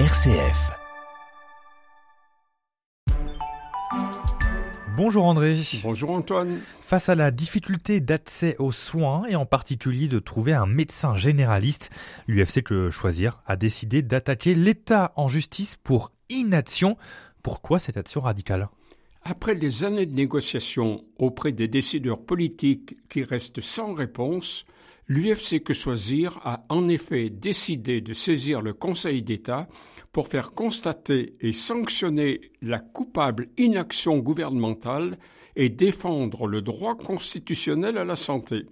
RCF. Bonjour André. Bonjour Antoine. Face à la difficulté d'accès aux soins et en particulier de trouver un médecin généraliste, l'UFC Que Choisir a décidé d'attaquer l'État en justice pour inaction. Pourquoi cette action radicale? Après des années de négociations auprès des décideurs politiques qui restent sans réponse, l'UFC Que Choisir a en effet décidé de saisir le Conseil d'État pour faire constater et sanctionner la coupable inaction gouvernementale et défendre le droit constitutionnel à la santé.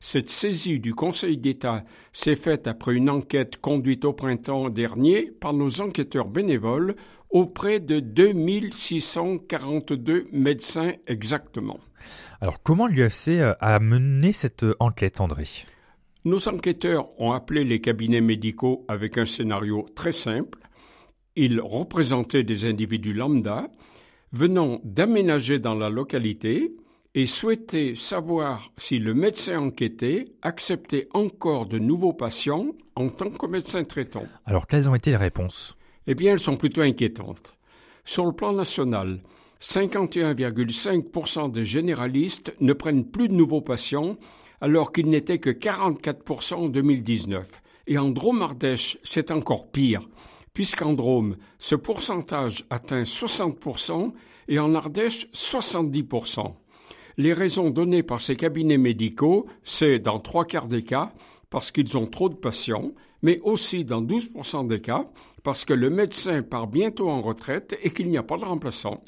Cette saisie du Conseil d'État s'est faite après une enquête conduite au printemps dernier par nos enquêteurs bénévoles auprès de 2642 médecins exactement. Alors comment l'UFC euh, a mené cette euh, enquête, André? Nos enquêteurs ont appelé les cabinets médicaux avec un scénario très simple il représentait des individus lambda venant d'aménager dans la localité et souhaitait savoir si le médecin enquêté acceptait encore de nouveaux patients en tant que médecin traitant. Alors quelles ont été les réponses? Eh bien, elles sont plutôt inquiétantes. Sur le plan national, 51,5% des généralistes ne prennent plus de nouveaux patients alors qu'il n'était que 44% en 2019. Et en Drôme-Ardèche, c'est encore pire puisqu'en Drôme, ce pourcentage atteint 60% et en Ardèche 70%. Les raisons données par ces cabinets médicaux, c'est dans trois quarts des cas parce qu'ils ont trop de patients, mais aussi dans 12% des cas parce que le médecin part bientôt en retraite et qu'il n'y a pas de remplaçant.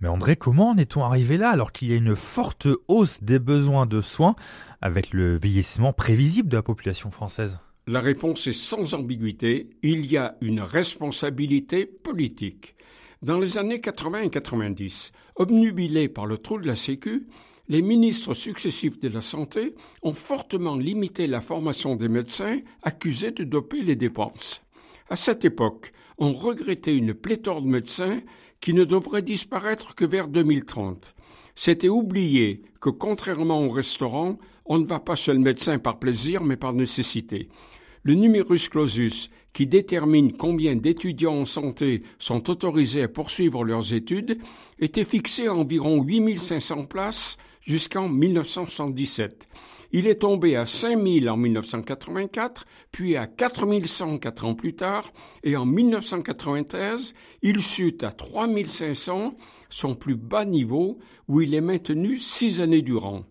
Mais André, comment en est-on arrivé là alors qu'il y a une forte hausse des besoins de soins avec le vieillissement prévisible de la population française? La réponse est sans ambiguïté, il y a une responsabilité politique. Dans les années 80 et 90, obnubilés par le trou de la Sécu, les ministres successifs de la Santé ont fortement limité la formation des médecins accusés de doper les dépenses. À cette époque, on regrettait une pléthore de médecins qui ne devrait disparaître que vers 2030. C'était oublier que, contrairement au restaurant, on ne va pas chez le médecin par plaisir mais par nécessité. Le numerus clausus, qui détermine combien d'étudiants en santé sont autorisés à poursuivre leurs études, était fixé à environ 8500 places jusqu'en 1977. Il est tombé à 5000 en 1984, puis à 4100 quatre ans plus tard, et en 1993, il chute à 3500, son plus bas niveau, où il est maintenu six années durant.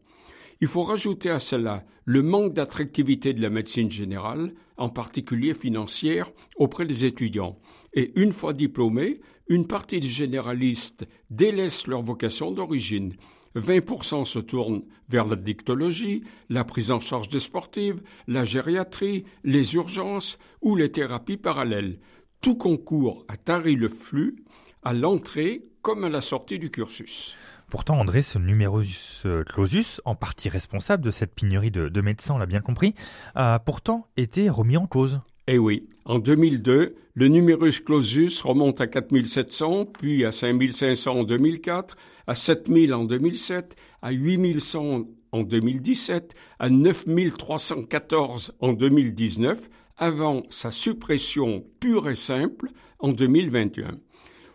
Il faut rajouter à cela le manque d'attractivité de la médecine générale, en particulier financière, auprès des étudiants. Et une fois diplômés, une partie des généralistes délaissent leur vocation d'origine. 20% se tournent vers la dictologie, la prise en charge des sportives, la gériatrie, les urgences ou les thérapies parallèles. Tout concourt à tarir le flux à l'entrée comme à la sortie du cursus. Pourtant, André, ce numerus clausus, en partie responsable de cette pénurie de, médecins, on l'a bien compris, a pourtant été remis en cause. Eh oui, en 2002, le numerus clausus remonte à 4700, puis à 5500 en 2004, à 7000 en 2007, à 8100 en 2017, à 9314 en 2019, avant sa suppression pure et simple en 2021.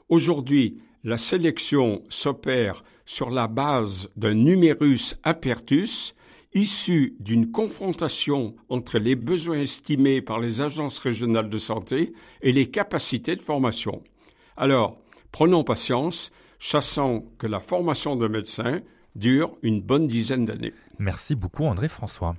Aujourd'hui, la sélection s'opère sur la base d'un numerus apertus issu d'une confrontation entre les besoins estimés par les agences régionales de santé et les capacités de formation. Alors, prenons patience, chassant que la formation de médecins dure une bonne dizaine d'années. Merci beaucoup André François.